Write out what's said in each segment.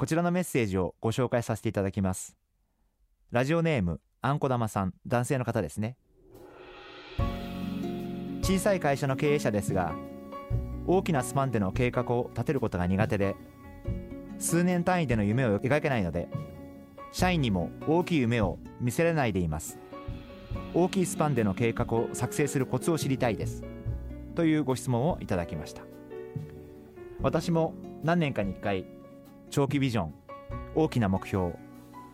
こちらのメッセージをご紹介させていただきます。ラジオネームあんこ玉さん男性の方ですね。小さい会社の経営者ですが大きなスパンでの計画を立てることが苦手で数年単位での夢を描けないので社員にも大きい夢を見せれないでいます。大きいスパンでの計画を作成するコツを知りたいです。というご質問をいただきました。私も何年かに1回長期ビジョン大きな目標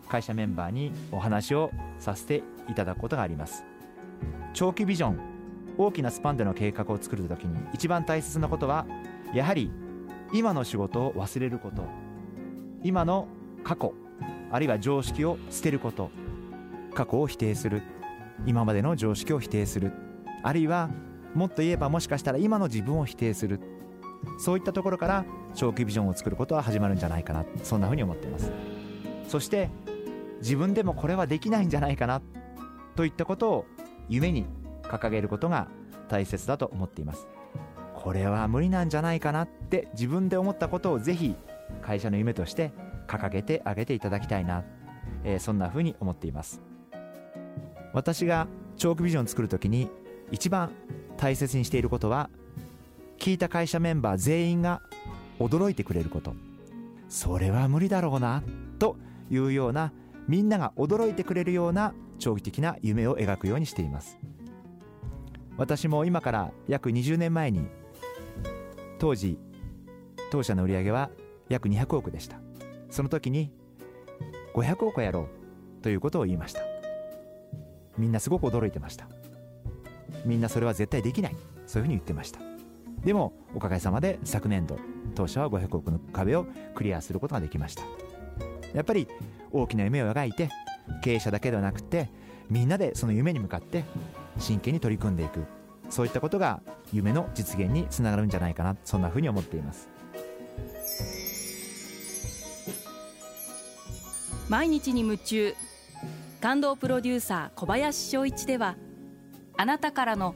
会社メンバーにお話をさせていただくことがあります。長期ビジョン大きなスパンでの計画を作るときに一番大切なことはやはり今の仕事を忘れること。今の過去あるいは常識を捨てること。過去を否定する。今までの常識を否定する。あるいはもっと言えばもしかしたら今の自分を否定する。そういったところから長期ビジョンを作ることは始まるんじゃないかな。そんなふうに思っています。そして自分でもこれはできないんじゃないかな。といったことを夢に掲げることが大切だと思っています。これは無理なんじゃないかな。って自分で思ったことをぜひ会社の夢として掲げてあげていただきたいな、えー、そんなふうに思っています。私が長期ビジョンを作るときに一番大切にしていることは聞いた会社メンバー全員が驚いてくれること。それは無理だろうなというようなみんなが驚いてくれるような長期的な夢を描くようにしています。私も今から約20年前に当時当社の売り上げは約200億でした。その時に500億やろうということを言いました。みんなすごく驚いてました。みんなそれは絶対できない。そういうふうに言ってました。でもおかげさまで昨年度当社は500億の壁をクリアすることができました。やっぱり大きな夢を描いて経営者だけではなくてみんなでその夢に向かって真剣に取り組んでいく。そういったことが夢の実現につながるんじゃないかな。そんなふうに思っています。毎日に夢中。感動プロデューサー小林翔一ではあなたからの